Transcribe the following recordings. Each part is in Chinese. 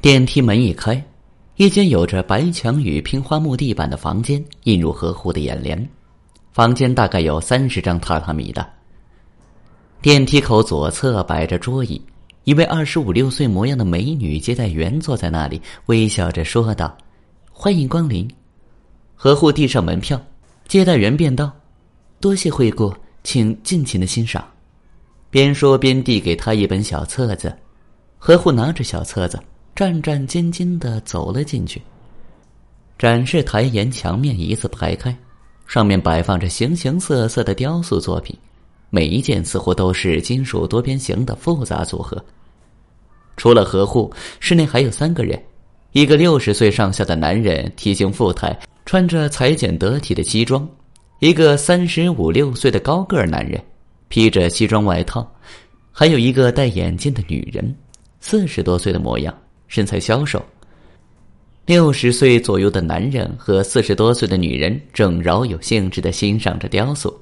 电梯门一开，一间有着白墙与拼花木地板的房间映入何护的眼帘。房间大概有三十张榻榻米的。电梯口左侧摆着桌椅，一位二十五六岁模样的美女接待员坐在那里，微笑着说道：“欢迎光临。”何户递上门票，接待员便道：“多谢惠顾，请尽情的欣赏。”边说边递给他一本小册子。何户拿着小册子。战战兢兢的走了进去。展示台沿墙面一字排开，上面摆放着形形色色的雕塑作品，每一件似乎都是金属多边形的复杂组合。除了何户，室内还有三个人：一个六十岁上下的男人，体型富态，穿着裁剪得体的西装；一个三十五六岁的高个男人，披着西装外套；还有一个戴眼镜的女人，四十多岁的模样。身材消瘦，六十岁左右的男人和四十多岁的女人正饶有兴致的欣赏着雕塑，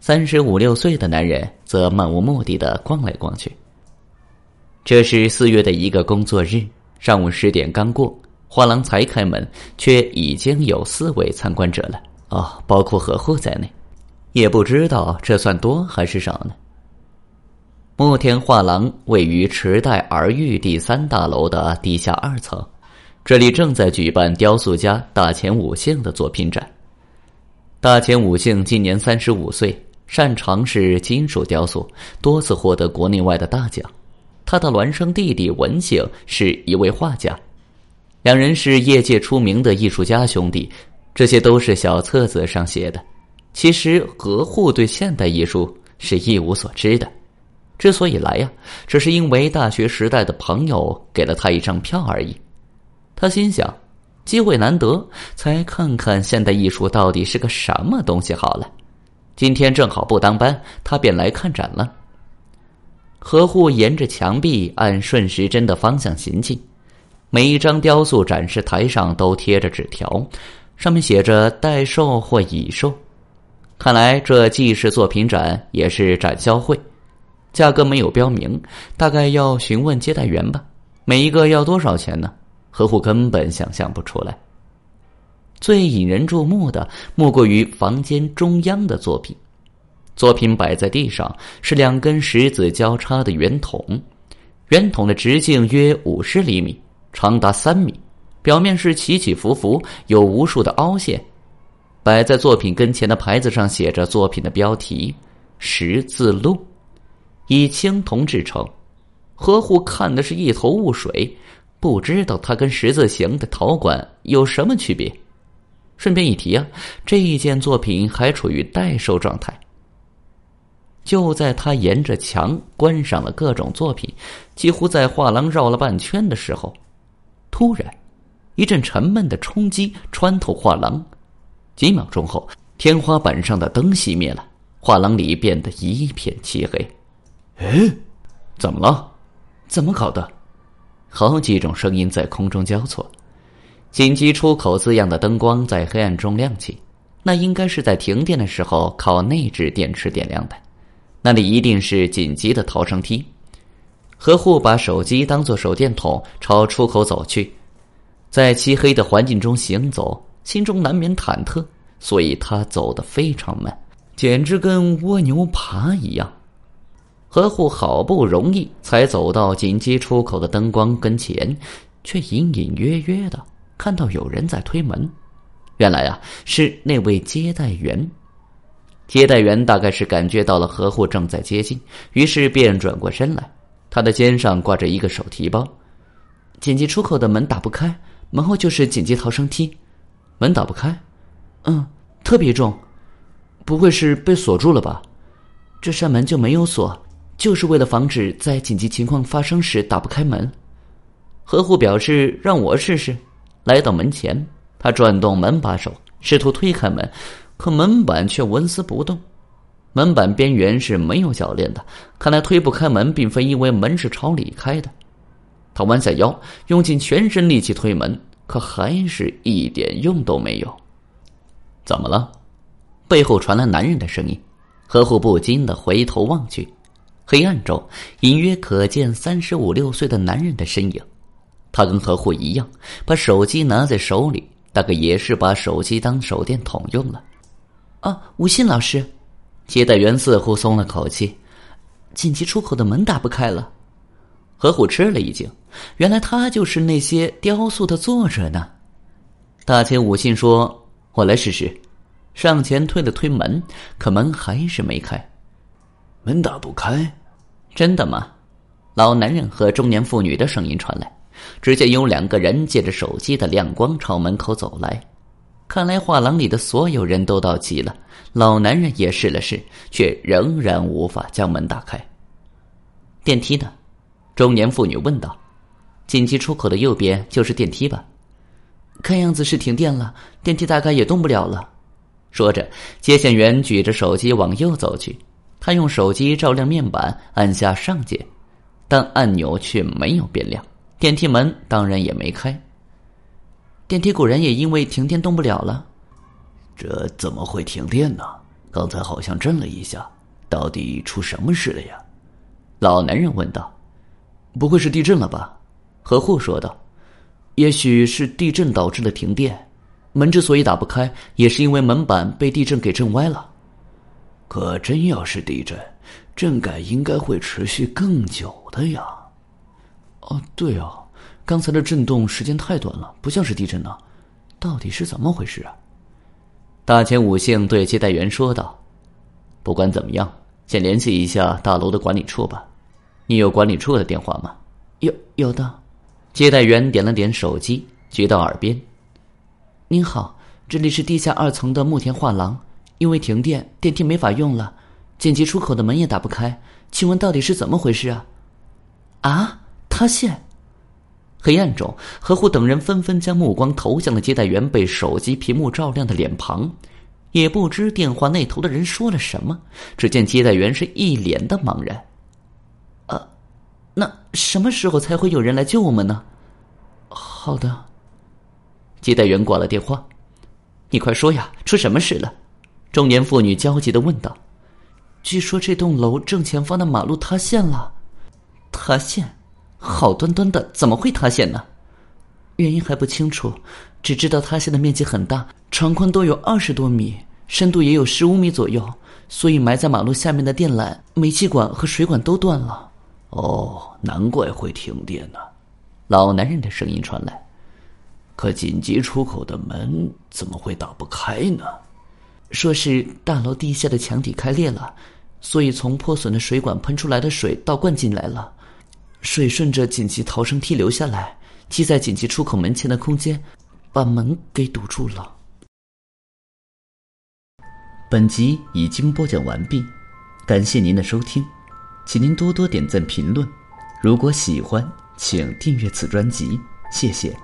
三十五六岁的男人则漫无目的的逛来逛去。这是四月的一个工作日，上午十点刚过，画廊才开门，却已经有四位参观者了。哦，包括何户在内，也不知道这算多还是少呢。墨田画廊位于池袋儿玉第三大楼的地下二层，这里正在举办雕塑家大前武幸的作品展。大前武幸今年三十五岁，擅长是金属雕塑，多次获得国内外的大奖。他的孪生弟弟文幸是一位画家，两人是业界出名的艺术家兄弟。这些都是小册子上写的。其实何户对现代艺术是一无所知的。之所以来呀，只是因为大学时代的朋友给了他一张票而已。他心想，机会难得，才看看现代艺术到底是个什么东西好了。今天正好不当班，他便来看展了。何户沿着墙壁按顺时针的方向行进，每一张雕塑展示台上都贴着纸条，上面写着待售或已售。看来这既是作品展，也是展销会。价格没有标明，大概要询问接待员吧。每一个要多少钱呢？何户根本想象不出来。最引人注目的莫过于房间中央的作品。作品摆在地上，是两根十字交叉的圆筒，圆筒的直径约五十厘米，长达三米，表面是起起伏伏，有无数的凹陷。摆在作品跟前的牌子上写着作品的标题：“十字路”。以青铜制成，何户看的是一头雾水，不知道它跟十字形的陶管有什么区别。顺便一提啊，这一件作品还处于待售状态。就在他沿着墙观赏了各种作品，几乎在画廊绕了半圈的时候，突然，一阵沉闷的冲击穿透画廊。几秒钟后，天花板上的灯熄灭了，画廊里变得一片漆黑。哎，怎么了？怎么搞的？好几种声音在空中交错。紧急出口字样的灯光在黑暗中亮起，那应该是在停电的时候靠内置电池点亮的。那里一定是紧急的逃生梯。何护把手机当做手电筒，朝出口走去。在漆黑的环境中行走，心中难免忐忑，所以他走得非常慢，简直跟蜗牛爬一样。何户好不容易才走到紧急出口的灯光跟前，却隐隐约约的看到有人在推门。原来啊，是那位接待员。接待员大概是感觉到了何户正在接近，于是便转过身来。他的肩上挂着一个手提包。紧急出口的门打不开，门后就是紧急逃生梯。门打不开？嗯，特别重，不会是被锁住了吧？这扇门就没有锁。就是为了防止在紧急情况发生时打不开门，何户表示让我试试。来到门前，他转动门把手，试图推开门，可门板却纹丝不动。门板边缘是没有铰链的，看来推不开门，并非因为门是朝里开的。他弯下腰，用尽全身力气推门，可还是一点用都没有。怎么了？背后传来男人的声音。何户不禁的回头望去。黑暗中，隐约可见三十五六岁的男人的身影。他跟何护一样，把手机拿在手里，大概也是把手机当手电筒用了。啊，吴信老师，接待员似乎松了口气。紧急出口的门打不开了。何虎吃了一惊，原来他就是那些雕塑的作者呢。大千武信说：“我来试试。”上前推了推门，可门还是没开。门打不开，真的吗？老男人和中年妇女的声音传来。只见有两个人借着手机的亮光朝门口走来。看来画廊里的所有人都到齐了。老男人也试了试，却仍然无法将门打开。电梯呢？中年妇女问道。紧急出口的右边就是电梯吧？看样子是停电了，电梯大概也动不了了。说着，接线员举着手机往右走去。他用手机照亮面板，按下上键，但按钮却没有变亮。电梯门当然也没开。电梯果然也因为停电动不了了。这怎么会停电呢？刚才好像震了一下，到底出什么事了呀？老男人问道。不会是地震了吧？何护说道。也许是地震导致的停电。门之所以打不开，也是因为门板被地震给震歪了。可真要是地震，震感应该会持续更久的呀。哦，对哦，刚才的震动时间太短了，不像是地震呢。到底是怎么回事啊？大千五幸对接待员说道：“不管怎么样，先联系一下大楼的管理处吧。你有管理处的电话吗？”“有，有的。”接待员点了点手机，举到耳边。您好，这里是地下二层的木田画廊，因为停电，电梯没法用了，紧急出口的门也打不开，请问到底是怎么回事啊？啊，塌陷！黑暗中，何虎等人纷纷将目光投向了接待员被手机屏幕照亮的脸庞，也不知电话那头的人说了什么。只见接待员是一脸的茫然。啊，那什么时候才会有人来救我们呢？好的。接待员挂了电话，你快说呀，出什么事了？中年妇女焦急的问道。据说这栋楼正前方的马路塌陷了，塌陷？好端端的怎么会塌陷呢？原因还不清楚，只知道塌陷的面积很大，长宽都有二十多米，深度也有十五米左右，所以埋在马路下面的电缆、煤气管和水管都断了。哦，难怪会停电呢。老男人的声音传来。可紧急出口的门怎么会打不开呢？说是大楼地下的墙体开裂了，所以从破损的水管喷出来的水倒灌进来了，水顺着紧急逃生梯流下来，积在紧急出口门前的空间，把门给堵住了。本集已经播讲完毕，感谢您的收听，请您多多点赞评论，如果喜欢，请订阅此专辑，谢谢。